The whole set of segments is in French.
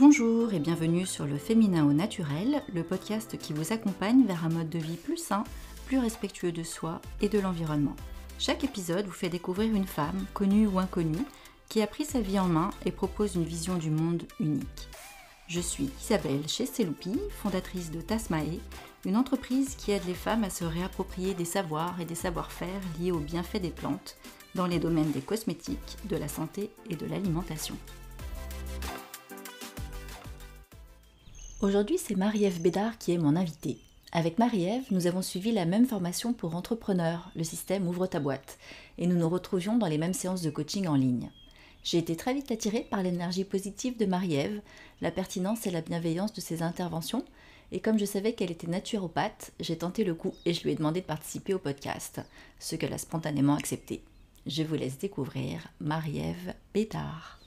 Bonjour et bienvenue sur le Féminin au naturel, le podcast qui vous accompagne vers un mode de vie plus sain, plus respectueux de soi et de l'environnement. Chaque épisode vous fait découvrir une femme, connue ou inconnue, qui a pris sa vie en main et propose une vision du monde unique. Je suis Isabelle Chesteloupi, fondatrice de Tasmae, une entreprise qui aide les femmes à se réapproprier des savoirs et des savoir-faire liés aux bienfaits des plantes dans les domaines des cosmétiques, de la santé et de l'alimentation. Aujourd'hui, c'est Marie-Ève Bédard qui est mon invitée. Avec Marie-Ève, nous avons suivi la même formation pour entrepreneurs, le système Ouvre ta boîte, et nous nous retrouvions dans les mêmes séances de coaching en ligne. J'ai été très vite attirée par l'énergie positive de Marie-Ève, la pertinence et la bienveillance de ses interventions, et comme je savais qu'elle était naturopathe, j'ai tenté le coup et je lui ai demandé de participer au podcast, ce qu'elle a spontanément accepté. Je vous laisse découvrir Marie-Ève Bétard.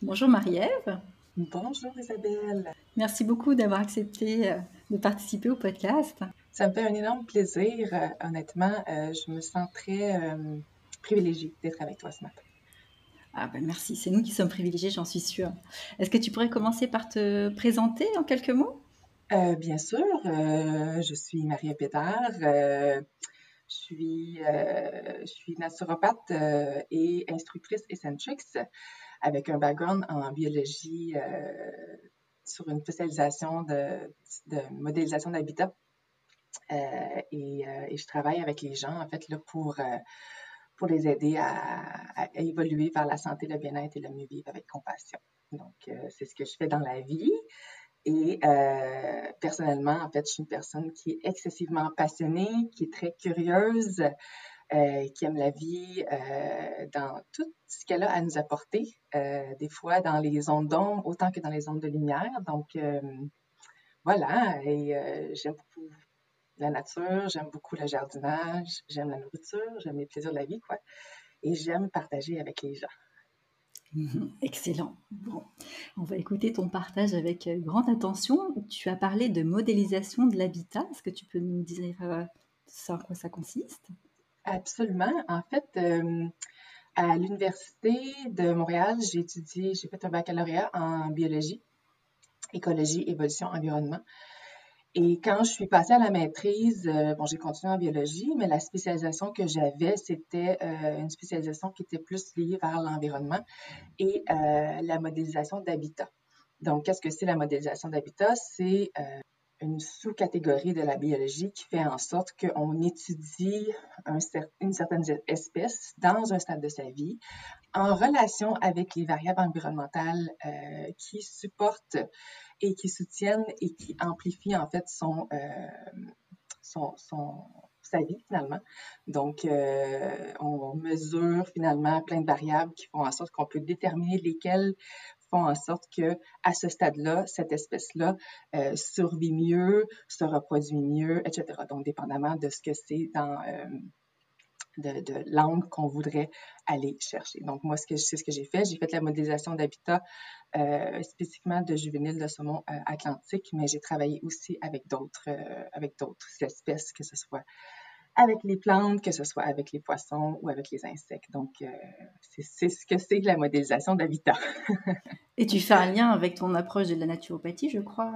Bonjour Marie-Ève. Bonjour Isabelle. Merci beaucoup d'avoir accepté euh, de participer au podcast. Ça me fait un énorme plaisir. Euh, honnêtement, euh, je me sens très privilégiée d'être avec toi ce matin. Ah ben merci, c'est nous qui sommes privilégiés, j'en suis sûre. Est-ce que tu pourrais commencer par te présenter en quelques mots? Euh, Bien sûr, euh, je suis Marie Pétard. Euh, je suis, je suis naturopathe et instructrice Eccentrix avec un background en biologie sur une spécialisation de, modélisation d'habitat. Et, je travaille avec les gens, en fait, là, pour pour les aider à, évoluer vers la santé, le bien-être et le mieux-vivre avec compassion. Donc, euh, c'est ce que je fais dans la vie. Et euh, personnellement, en fait, je suis une personne qui est excessivement passionnée, qui est très curieuse, euh, qui aime la vie dans tout ce qu'elle a à nous apporter, des fois dans les ondes d'ombre autant que dans les ondes de lumière. Donc, voilà, et j'aime beaucoup la nature, j'aime beaucoup le jardinage, j'aime la nourriture, j'aime les plaisirs de la vie, quoi. Et j'aime partager avec les gens. Excellent. Bon, on va écouter ton partage avec euh, grande attention. Tu as parlé de modélisation de l'habitat. Est-ce que tu peux nous dire euh, ça, en quoi ça consiste? Absolument. En fait, euh, à l'Université de Montréal, j'ai étudié, j'ai fait un baccalauréat en biologie, écologie, évolution, environnement. Et quand je suis passée à la maîtrise, euh, bon, j'ai continué en biologie, mais la spécialisation que j'avais, c'était euh, une spécialisation qui était plus liée vers l'environnement et euh, la modélisation d'habitat. Donc, qu'est-ce que c'est la modélisation d'habitat? C'est une sous-catégorie de la biologie qui fait en sorte qu'on étudie une certaine espèce dans un stade de sa vie en relation avec les variables environnementales qui supportent et qui soutiennent et qui amplifient en fait son, euh, sa vie finalement. Donc, euh, on mesure finalement plein de variables qui font en sorte qu'on peut déterminer lesquelles font en sorte que à ce stade-là, cette espèce-là euh, survit mieux, se reproduit mieux, etc. Donc, dépendamment de ce que c'est dans de, de l'angle qu'on voudrait aller chercher. Donc, moi, c'est ce que j'ai fait. J'ai fait la modélisation d'habitat euh, spécifiquement de juvéniles de saumon euh, atlantique, mais j'ai travaillé aussi avec d'autres euh, avec d'autres espèces, que ce soit avec les plantes, que ce soit avec les poissons ou avec les insectes. Donc, c'est ce que c'est la modélisation d'habitat. Et tu fais un lien avec ton approche de la naturopathie, je crois.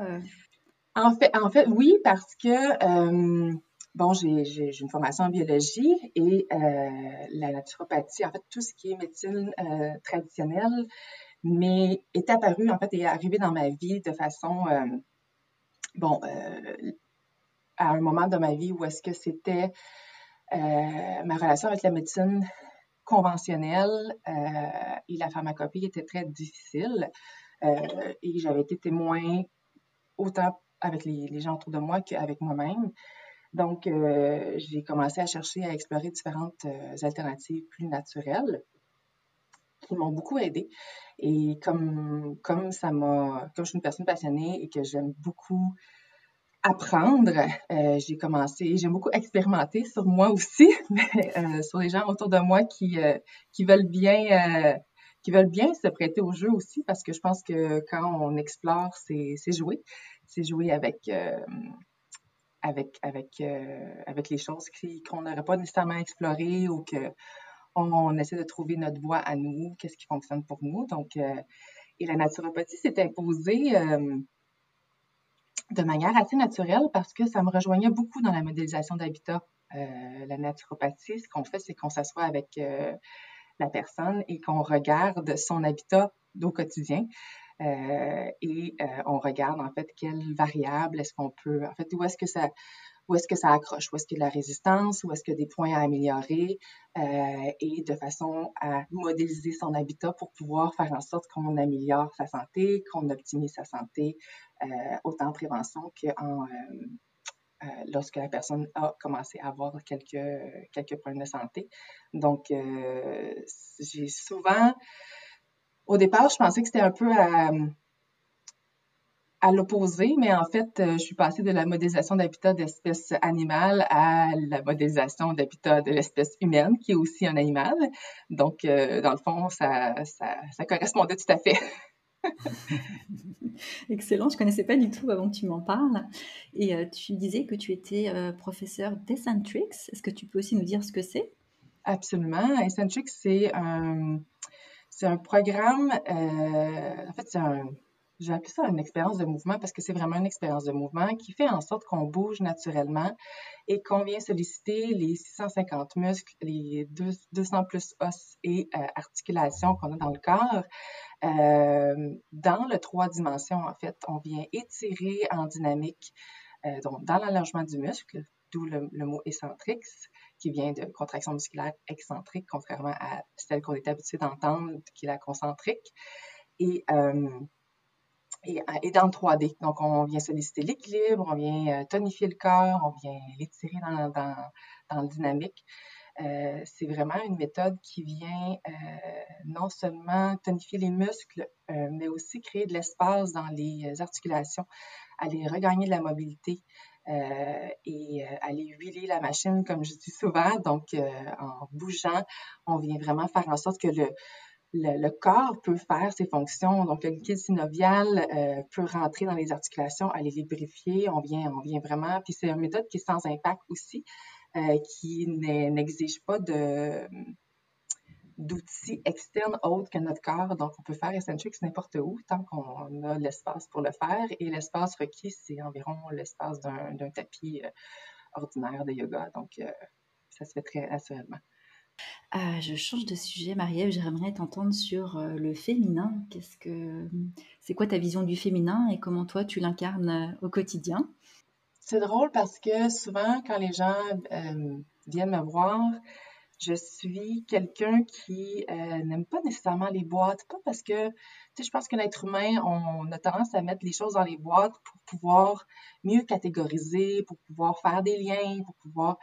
En fait, en fait, oui, parce que Bon, j'ai une formation en biologie et euh, la naturopathie, en fait, tout ce qui est médecine euh, traditionnelle, mais est apparu, en fait, est arrivé dans ma vie de façon, euh, bon, à un moment de ma vie où est-ce que c'était ma relation avec la médecine conventionnelle et la pharmacopée était très difficile et j'avais été témoin autant avec les, les gens autour de moi qu'avec moi-même. Donc, euh, j'ai commencé à chercher à explorer différentes euh, alternatives plus naturelles qui m'ont beaucoup aidé. Et comme, comme ça m'a, comme je suis une personne passionnée et que j'aime beaucoup apprendre, euh, j'ai commencé, j'aime beaucoup expérimenter sur moi aussi, mais sur les gens autour de moi qui, qui veulent bien qui veulent bien se prêter au jeu aussi, parce que je pense que quand on explore, c'est jouer. C'est jouer avec, avec, avec, euh, avec les choses qu'on n'aurait pas nécessairement explorées ou qu'on on essaie de trouver notre voie à nous, qu'est-ce qui fonctionne pour nous. Donc, euh, Et la naturopathie s'est imposée de manière assez naturelle parce que ça me rejoignait beaucoup dans la modélisation d'habitat. la naturopathie, ce qu'on fait, c'est qu'on s'assoit avec la personne et qu'on regarde son habitat au quotidien. Euh, et euh, on regarde en fait quelles variables est-ce qu'on peut, en fait, où est-ce que ça, où est-ce que ça accroche, où est-ce qu'il la résistance, où est-ce qu'il y a des points à améliorer, euh, et de façon à modéliser son habitat pour pouvoir faire en sorte qu'on améliore sa santé, qu'on optimise sa santé, autant en prévention qu'en lorsque la personne a commencé à avoir quelques, quelques problèmes de santé. Donc, j'ai souvent au départ, je pensais que c'était un peu à, l'opposé, mais en fait, euh, je suis passée de la modélisation d'habitat d'espèces animales à la modélisation d'habitat de l'espèce humaine, qui est aussi un animal. Donc, euh, dans le fond, ça, correspondait tout à fait. Excellent, je ne connaissais pas du tout avant que tu m'en parles. Et euh, tu disais que tu étais professeur d'Eccentrics. Est-ce que tu peux aussi nous dire ce que c'est? Absolument. Eccentrics, c'est un, c'est un programme, euh, en fait, c'est un, j'ai appelé ça une expérience de mouvement parce que c'est vraiment une expérience de mouvement qui fait en sorte qu'on bouge naturellement et qu'on vient solliciter les 650 muscles, les 200 plus os et euh, articulations qu'on a dans le corps. Euh, dans le trois dimensions, en fait, on vient étirer en dynamique, donc dans l'allongement du muscle, d'où le, le, mot excentrique, qui vient de contraction musculaire excentrique, contrairement à celle qu'on est habitué d'entendre, qui est la concentrique. Et, euh, et, et, dans le 3D. Donc, on vient solliciter l'équilibre, on vient euh, tonifier le corps, on vient l'étirer dans, dans, dans le dynamique. Euh, c'est vraiment une méthode qui vient euh, non seulement tonifier les muscles, euh, mais aussi créer de l'espace dans les articulations, aller regagner de la mobilité, euh, et euh, aller huiler la machine, comme je dis souvent. Donc, euh, en bougeant, on vient vraiment faire en sorte que le, corps peut faire ses fonctions. Donc, le liquide synovial peut rentrer dans les articulations, aller lubrifier. On vient, on vient vraiment. Puis, c'est une méthode qui est sans impact aussi, qui n'exige pas de d'outils externes autres que notre corps. Donc, on peut faire Eccentrics n'importe où tant qu'on a l'espace pour le faire. Et l'espace requis, c'est environ l'espace d'un tapis euh, ordinaire de yoga. Donc, euh, ça se fait très naturellement. Ah, je change de sujet, Marie-Ève. J'aimerais t'entendre sur le féminin. Qu'est-ce que c'est quoi ta vision du féminin et comment toi tu l'incarnes au quotidien? C'est drôle parce que souvent quand les gens viennent me voir, je suis quelqu'un qui euh, n'aime pas nécessairement les boîtes, pas parce que, tu sais, je pense que l'être humain, on, a tendance à mettre les choses dans les boîtes pour pouvoir mieux catégoriser, pour pouvoir faire des liens, pour pouvoir...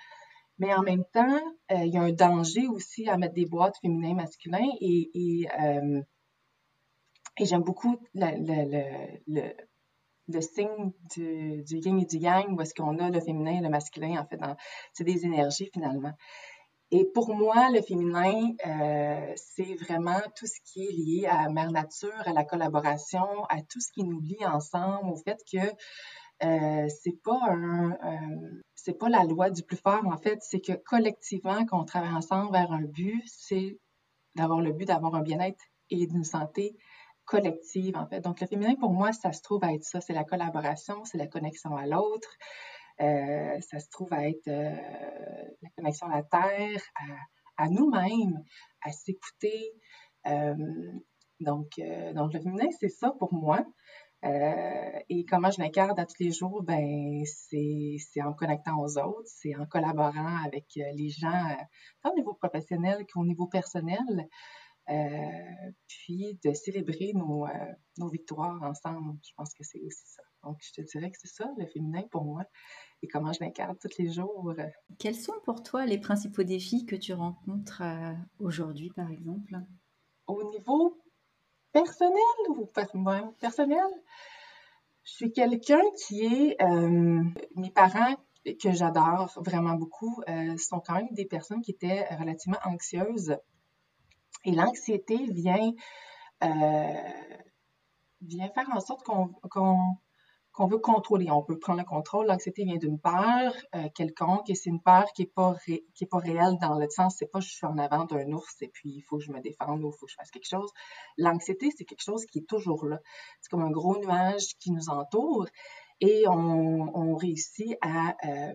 Mais en même temps, euh, il y a un danger aussi à mettre des boîtes féminin, masculin et, et, euh, et j'aime beaucoup le, le, le, le signe du, du, yin et du yang, où est-ce qu'on a le féminin et le masculin, en fait, c'est des énergies finalement. Et pour moi, le féminin, euh, c'est vraiment tout ce qui est lié à mère nature, à la collaboration, à tout ce qui nous lie ensemble, au fait que euh, c'est pas un, euh, pas la loi du plus fort en fait, c'est que collectivement, quand on travaille ensemble vers un but, c'est d'avoir le but d'avoir un bien-être et d'une santé collective en fait. Donc le féminin pour moi, ça se trouve à être ça, c'est la collaboration, c'est la connexion à l'autre, euh, ça se trouve à être euh, la connexion à la terre, à, nous-mêmes, à s'écouter. Euh, donc, le féminin, c'est ça pour moi. et comment je l'incarne à tous les jours, ben c'est en connectant aux autres, c'est en collaborant avec les gens, tant au niveau professionnel qu'au niveau personnel. puis de célébrer nos victoires ensemble. Je pense que c'est aussi ça. Donc, je te dirais que c'est ça, le féminin pour moi et comment je l'incarne tous les jours. Quels sont pour toi les principaux défis que tu rencontres euh, aujourd'hui, par exemple? Au niveau personnel ou personnel, je suis quelqu'un qui est... Euh, mes parents que j'adore vraiment beaucoup euh, sont quand même des personnes qui étaient relativement anxieuses. Et l'anxiété vient, vient faire en sorte qu'on qu'on veut contrôler. On veut prendre le contrôle. L'anxiété vient d'une peur euh, quelconque et c'est une peur qui n'est pas réelle dans le sens, c'est pas je suis en avant d'un ours et puis il faut que je me défende ou il faut que je fasse quelque chose. L'anxiété, c'est quelque chose qui est toujours là. C'est comme un gros nuage qui nous entoure et on, on réussit à, euh,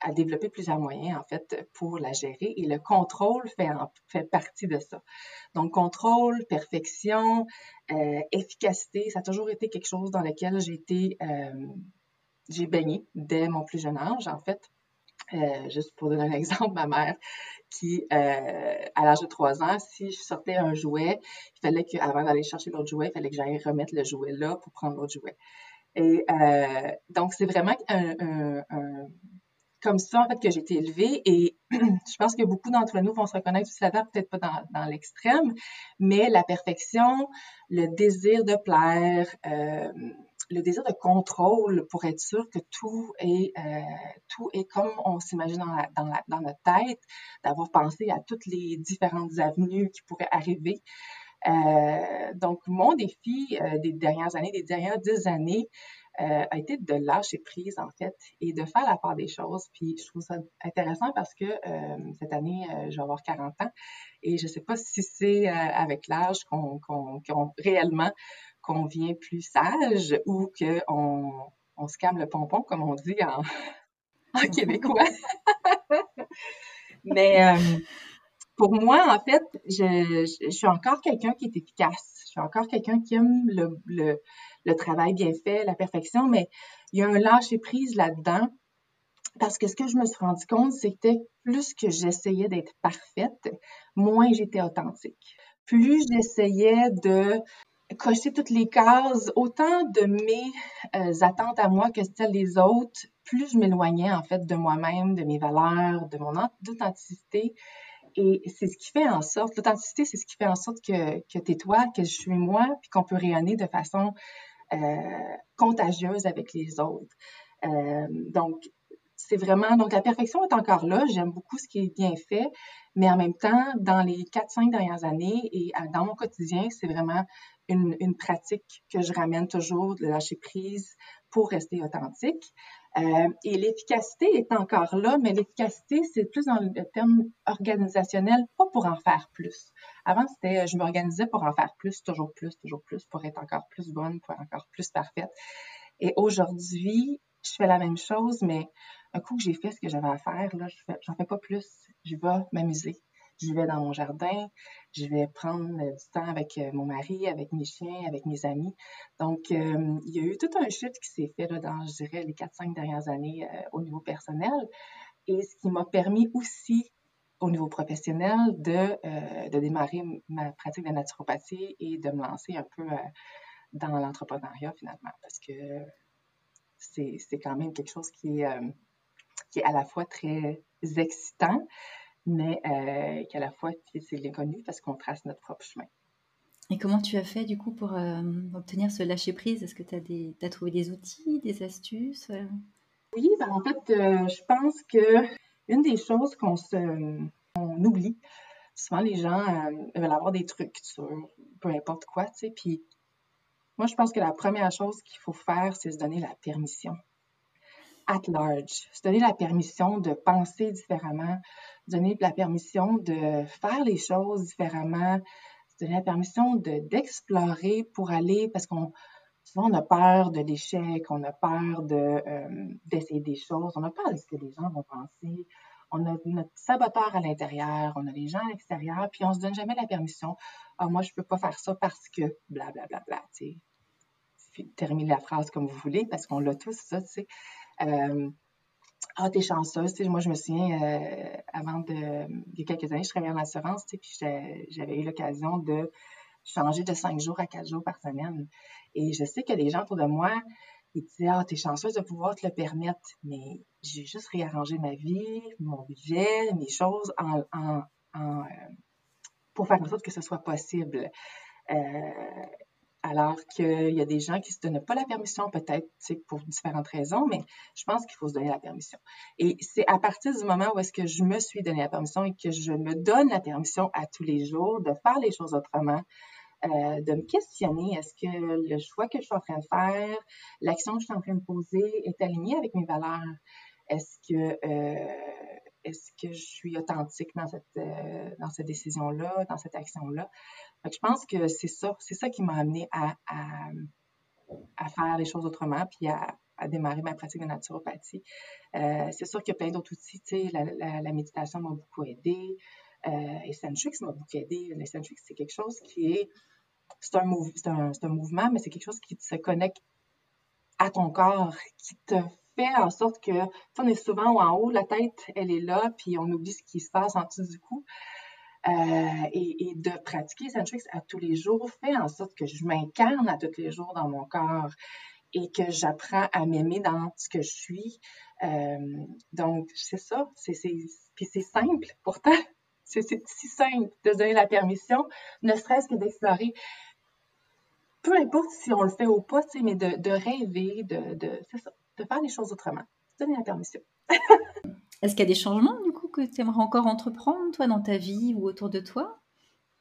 à développer plusieurs moyens, en fait, pour la gérer. Et le contrôle fait, fait partie de ça. Donc, contrôle, perfection, euh, efficacité, ça a toujours été quelque chose dans lequel j'ai été, euh, j'ai baigné dès mon plus jeune âge, en fait. Euh, juste pour donner un exemple, ma mère qui, à l'âge de 3 ans, si je sortais un jouet, il fallait qu'avant d'aller chercher l'autre jouet, il fallait que j'aille remettre le jouet là pour prendre l'autre jouet. Et donc, c'est vraiment un, comme ça, en fait, que j'ai été élevée. Et je pense que beaucoup d'entre nous vont se reconnaître aussi là-dedans, peut-être pas dans, l'extrême, mais la perfection, le désir de plaire, euh, le désir de contrôle pour être sûr que tout est, euh, tout est comme on s'imagine dans, dans, notre tête, d'avoir pensé à toutes les différentes avenues qui pourraient arriver. Euh, donc, mon défi des dernières années, des dernières dix années, euh, a été de lâcher prise, en fait, et de faire la part des choses. Puis je trouve ça intéressant parce que euh, cette année, euh, je vais avoir 40 ans et je ne sais pas si c'est avec l'âge qu'on réellement qu'on vient plus sage ou qu'on on se calme le pompon, comme on dit en, en québécois. Mais pour moi, en fait, je, je, suis encore quelqu'un qui est efficace. Je suis encore quelqu'un qui aime le, le, le travail bien fait, la perfection, mais il y a un lâcher prise là-dedans. Parce que ce que je me suis rendu compte, c'était plus que j'essayais d'être parfaite, moins j'étais authentique. Plus j'essayais de cocher toutes les cases, autant de mes euh, attentes à moi que celles des autres, plus je m'éloignais en fait de moi-même, de mes valeurs, de mon authenticité. Et c'est ce qui fait en sorte, l'authenticité, c'est ce qui fait en sorte que, que tu es toi, que je suis moi, puis qu'on peut rayonner de façon contagieuse avec les autres. Euh, donc, c'est vraiment, donc la perfection est encore là. J'aime beaucoup ce qui est bien fait, mais en même temps, dans les 4-5 dernières années et dans mon quotidien, c'est vraiment une, une, pratique que je ramène toujours de lâcher prise pour rester authentique. Euh, et l'efficacité est encore là, mais l'efficacité, c'est plus dans le terme organisationnel, pas pour en faire plus. Avant, c'était euh, je m'organisais pour en faire plus, toujours plus, toujours plus, pour être encore plus bonne, pour être encore plus parfaite. Et aujourd'hui, je fais la même chose, mais un coup que j'ai fait ce que j'avais à faire, là, je fais, j'en fais pas plus. Je vais m'amuser je vais dans mon jardin, je vais prendre du temps avec euh, mon mari, avec mes chiens, avec mes amis. Donc, euh, il y a eu tout un shift qui s'est fait là, dans, je dirais, les 4-5 dernières années euh, au niveau personnel. Et ce qui m'a permis aussi au niveau professionnel de, de démarrer ma pratique de naturopathie et de me lancer un peu dans l'entrepreneuriat finalement parce que c'est quand même quelque chose qui est, qui est à la fois très excitant, mais euh, qu'à la fois, c'est l'inconnu parce qu'on trace notre propre chemin. Et comment tu as fait du coup pour euh, obtenir ce lâcher-prise? Est-ce que tu as, as, trouvé des outils, des astuces euh? Oui, ben, en fait, je pense que une des choses qu'on oublie, souvent les gens veulent avoir des trucs sur peu importe quoi, tu sais, puis moi, je pense que la première chose qu'il faut faire, c'est se donner la permission at large, se donner la permission de penser différemment, donner la permission de faire les choses différemment, se donner la permission d'explorer pour aller, parce qu'on souvent on a peur de l'échec, on a peur euh, d'essayer des choses, on a peur de ce que les gens vont penser, on a notre saboteur à l'intérieur, on a les gens à l'extérieur, puis on se donne jamais la permission. Ah, moi, je peux pas faire ça parce que blablabla, bla, bla, bla, tu sais. Terminer la phrase comme vous voulez, parce qu'on l'a tous, ça, tu sais. Euh, ah, t'es chanceuse. Moi, je me souviens, euh, avant de, il y a quelques années, je travaillais en assurance, puis j'avais eu l'occasion de changer de cinq jours à quatre jours par semaine. Et je sais que les gens autour de moi, ils disaient, ah, t'es chanceuse de pouvoir te le permettre. Mais j'ai juste réarrangé ma vie, mon budget, mes choses en, en, euh, pour faire en sorte que ce soit possible. Alors qu'il y a des gens qui ne se donnent pas la permission, peut-être pour différentes raisons, mais je pense qu'il faut se donner la permission. Et c'est à partir du moment où est-ce que je me suis donné la permission et que je me donne la permission à tous les jours de faire les choses autrement, euh, de me questionner, est-ce que le choix que je suis en train de faire, l'action que je suis en train de poser est alignée avec mes valeurs? Est-ce que, euh, est-ce que je suis authentique dans cette, euh, dans cette décision-là, dans cette action-là? Je pense que c'est ça, c'est ça qui m'a amené à, faire les choses autrement, puis à, démarrer ma pratique de naturopathie. c'est sûr qu'il y a plein d'autres outils, la, méditation m'a beaucoup aidé, euh, m'a beaucoup aidé. L'Eccentrix, c'est quelque chose qui est, c'est un, un, mouvement, mais c'est quelque chose qui se connecte à ton corps, qui te fait en sorte que, on est souvent en haut, la tête, elle est là, puis on oublie ce qui se passe en dessous du cou. Euh, et, de pratiquer Eccentrix à tous les jours fait en sorte que je m'incarne à tous les jours dans mon corps et que j'apprends à m'aimer dans ce que je suis. Euh, donc, c'est ça. C'est, puis c'est simple. Pourtant, c'est si simple de donner la permission, ne serait-ce que d'explorer. Peu importe si on le fait ou pas, mais de, rêver, de, de faire les choses autrement. Donner la permission. Est-ce qu'il y a des changements, du coup, que tu aimerais encore entreprendre, toi, dans ta vie ou autour de toi?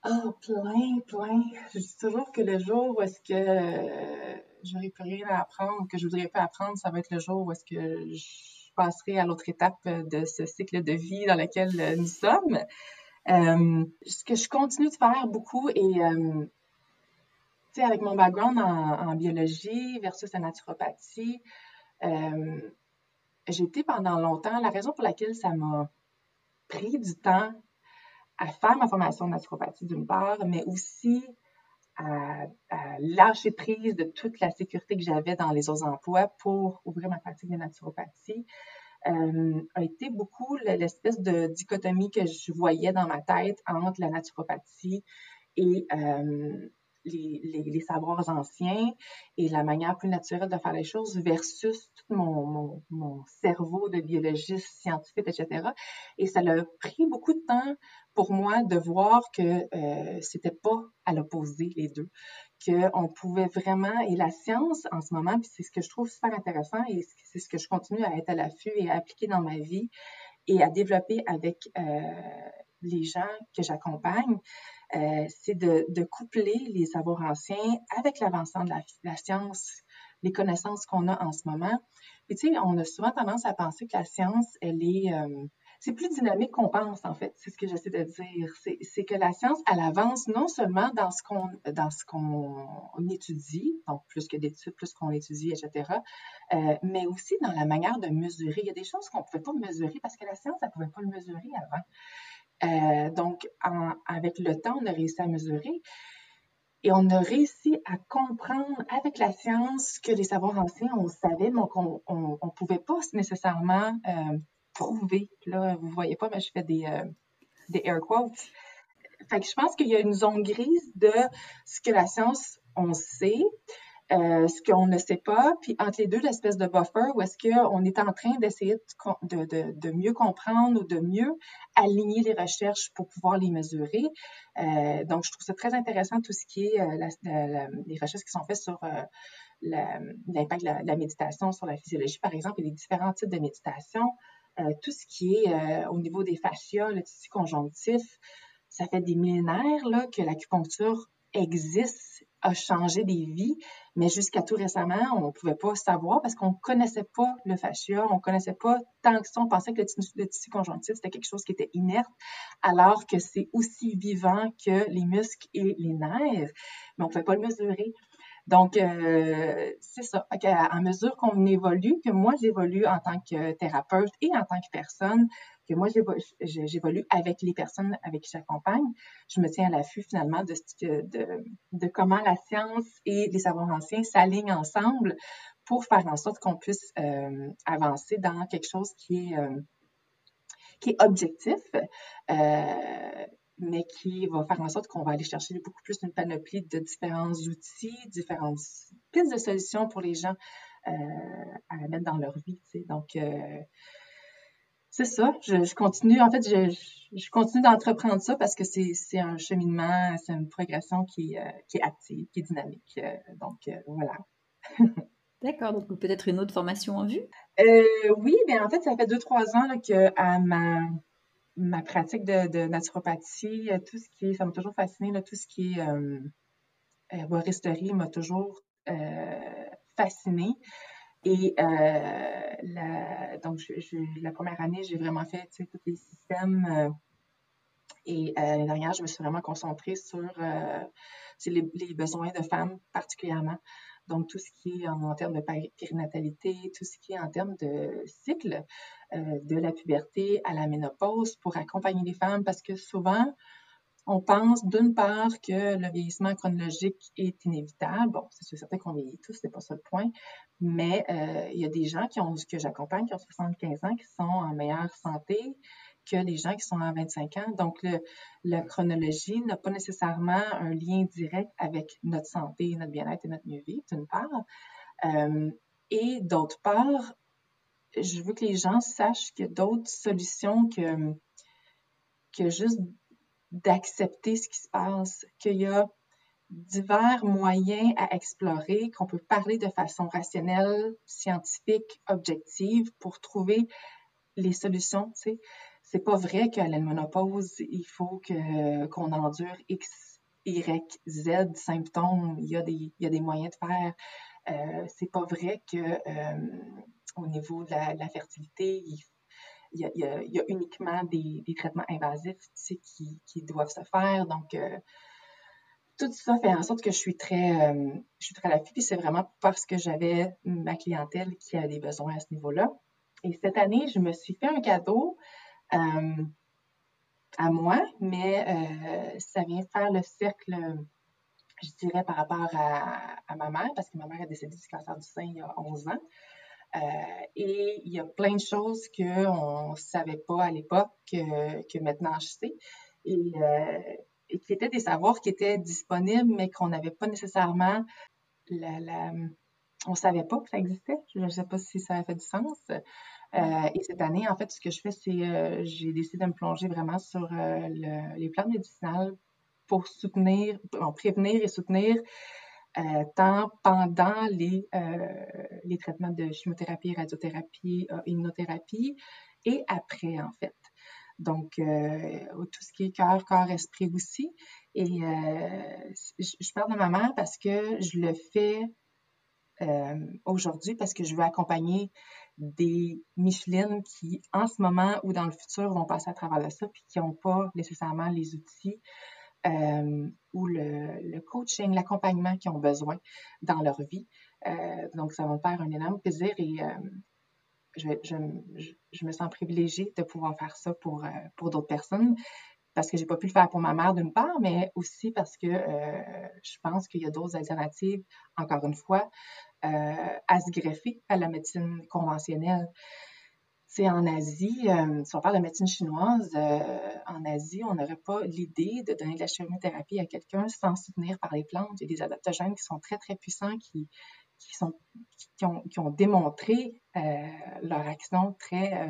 Oh, plein, plein. Je dis toujours que le jour où est-ce que euh, j'aurai plus rien à apprendre, que je voudrais pas apprendre, ça va être le jour où est-ce que je passerai à l'autre étape de ce cycle de vie dans lequel nous sommes. Euh, ce que je continue de faire beaucoup et euh, avec mon background en, biologie versus la naturopathie, euh, été pendant longtemps, la raison pour laquelle ça m'a pris du temps à faire ma formation de naturopathie d'une part, mais aussi à, lâcher prise de toute la sécurité que j'avais dans les autres emplois pour ouvrir ma pratique de naturopathie, euh, a été beaucoup l'espèce de dichotomie que je voyais dans ma tête entre la naturopathie et euh, les, les, savoirs anciens et la manière plus naturelle de faire les choses versus tout mon, mon, mon cerveau de biologiste, scientifique, etc. Et ça a pris beaucoup de temps pour moi de voir que euh, c'était pas à l'opposé les deux, qu'on pouvait vraiment, et la science en ce moment, puis c'est ce que je trouve super intéressant et c'est ce que je continue à être à l'affût et à appliquer dans ma vie et à développer avec euh, les gens que j'accompagne, euh, c'est de, coupler les savoirs anciens avec l'avancement de la, science, les connaissances qu'on a en ce moment. Puis tu sais, on a souvent tendance à penser que la science, elle est... Euh, c'est plus dynamique qu'on pense, en fait. C'est ce que j'essaie de dire. C'est que la science, elle avance non seulement dans ce qu'on dans étudie, donc plus que d'études, plus qu'on étudie, etc., euh, mais aussi dans la manière de mesurer. Il y a des choses qu'on ne pouvait pas mesurer parce que la science, elle ne pouvait pas le mesurer avant. Euh, donc, avec le temps, on a réussi à mesurer. Et on a réussi à comprendre avec la science que les savoirs anciens, on savait, mais qu'on ne pouvait pas nécessairement euh, prouver. Là, vous voyez pas, mais je fais des, euh, des air quotes. Fait que je pense qu'il y a une zone grise de ce que la science, on sait, euh, ce qu'on ne sait pas, puis entre les deux, l'espèce de buffer où est-ce qu'on est en train d'essayer de, de, de, mieux comprendre ou de mieux aligner les recherches pour pouvoir les mesurer. Euh, donc, je trouve ça très intéressant tout ce qui est euh, les recherches qui sont faites sur euh, l'impact de, la, méditation sur la physiologie, par exemple, et les différents types de méditation. Euh, tout ce qui est au niveau des fascias, le tissu conjonctif, ça fait des millénaires là, que l'acupuncture existe a changé des vies, mais jusqu'à tout récemment, on ne pouvait pas savoir parce qu'on ne connaissait pas le fascia, on ne connaissait pas tant que ça, on pensait que le tissu, conjonctif, c'était quelque chose qui était inerte, alors que c'est aussi vivant que les muscles et les nerfs, mais on ne pouvait pas le mesurer. Donc, euh, c'est ça. À, mesure qu'on évolue, que moi j'évolue en tant que thérapeute et en tant que personne, que moi j'évolue avec les personnes avec qui j'accompagne, je me tiens à l'affût finalement de, de, de, comment la science et les savoirs anciens s'alignent ensemble pour faire en sorte qu'on puisse euh, avancer dans quelque chose qui est, euh, qui est objectif. Mais qui va faire en sorte qu'on va aller chercher beaucoup plus une panoplie de différents outils, différentes pistes de solutions pour les gens euh, à mettre dans leur vie. Donc, euh, c'est ça. Je, continue, en fait, je, je continue d'entreprendre ça parce que c'est un cheminement, c'est une progression qui, euh, qui, est active, qui est dynamique. donc, voilà. D'accord, donc peut-être une autre formation en vue? oui, bien en fait, ça fait deux, trois ans là, que à ma ma pratique de, naturopathie, euh, tout ce qui est, ça m'a toujours fasciné, tout ce qui est euh, herboristerie m'a toujours fascinée. Et la, donc, la première année, j'ai vraiment fait tous les systèmes. et l'année dernière, je me suis vraiment concentrée sur les, besoins de femmes particulièrement. Donc, tout ce qui est en, termes de périnatalité, tout ce qui est en termes de cycle, euh, de la puberté à la ménopause pour accompagner les femmes parce que souvent, on pense d'une part que le vieillissement chronologique est inévitable. Bon, c'est certain qu'on vieillit tous, c'est pas ça le point, mais euh, il y a des gens qui ont, que j'accompagne qui ont 75 ans, qui sont en meilleure santé, que les gens qui sont à 25 ans. Donc, la chronologie n'a pas nécessairement un lien direct avec notre santé, notre bien-être et notre mieux-vivre, d'une part. Euh, et d'autre part, je veux que les gens sachent qu'il y a d'autres solutions que, que juste d'accepter ce qui se passe, qu'il y a divers moyens à explorer, qu'on peut parler de façon rationnelle, scientifique, objective pour trouver les solutions. C'est pas vrai qu'à la ménopause, il faut que, qu'on endure X, Y, Z symptômes. Il y a des, moyens de faire. Euh, c'est pas vrai que euh, au niveau de la, fertilité, il, y a, uniquement des, traitements invasifs qui, doivent se faire. Donc, euh, tout ça fait en sorte que je suis très, euh, je suis très à l'affût. Puis c'est vraiment parce que j'avais ma clientèle qui a des besoins à ce niveau-là. Et cette année, je me suis fait un cadeau à moi, mais euh, ça vient faire le cercle, je dirais, par rapport à, ma mère, parce que ma mère est décédée du cancer du sein il y a 11 ans. Euh, et il y a plein de choses qu'on ne savait pas à l'époque que, maintenant je sais. Et, qui étaient des savoirs qui étaient disponibles, mais qu'on n'avait pas nécessairement on ne savait pas que ça existait. Je ne sais pas si ça a fait du sens. Euh, et cette année, en fait, ce que je fais, c'est euh, j'ai décidé de me plonger vraiment sur euh, les plantes médicinales pour soutenir, prévenir et soutenir tant pendant les, traitements de chimiothérapie, radiothérapie, immunothérapie et après, en fait. Donc, tout ce qui est cœur, corps, esprit aussi. Et je parle de ma mère parce que je le fais aujourd'hui parce que je veux accompagner des Michelin qui, en ce moment ou dans le futur, vont passer à travers de ça, puis qui n'ont pas nécessairement les outils euh, ou le, coaching, l'accompagnement qu'ils ont besoin dans leur vie. Euh, donc, ça va me faire un énorme plaisir et euh, je, me sens privilégiée de pouvoir faire ça pour d'autres personnes parce que j'ai pas pu le faire pour ma mère d'une part, mais aussi parce que je pense qu'il y a d'autres alternatives, encore une fois, euh, à se greffer à la médecine conventionnelle. C'est en Asie, euh, si on parle de médecine chinoise, euh, en Asie, on n'aurait pas l'idée de donner de la chimiothérapie à quelqu'un sans soutenir par les plantes. Il y a des adaptogènes qui sont très, très puissants, qui, qui, sont, qui, ont, qui ont démontré leur action très,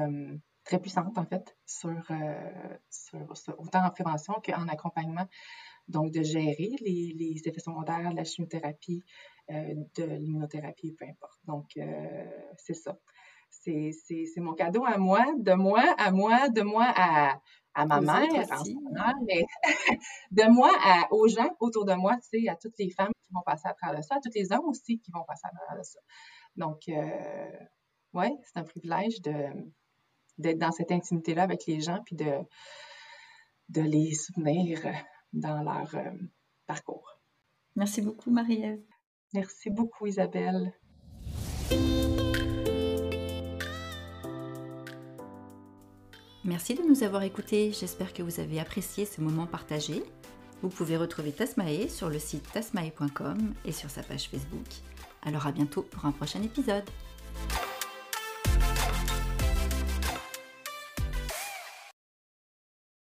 très puissante, en fait, sur, sur, sur autant en prévention qu'en accompagnement. Donc, de gérer les, les effets secondaires de la chimiothérapie, euh, de l'immunothérapie, peu importe. Donc, euh, c'est ça. C'est mon cadeau à moi, de moi à moi, de moi à, à ma mère, mais de moi à, aux gens autour de moi, tu sais, à toutes les femmes qui vont passer à travers ça, à tous les hommes aussi qui vont passer à travers ça. Donc, euh, ouais, c'est un privilège d'être dans cette intimité-là avec les gens, puis de, de les soutenir dans leur parcours. Merci beaucoup, Marie-Ève. Merci beaucoup Isabelle. Merci de nous avoir écoutés, j'espère que vous avez apprécié ce moment partagé. Vous pouvez retrouver Tasmae sur le site tasmae.com et sur sa page Facebook. Alors à bientôt pour un prochain épisode.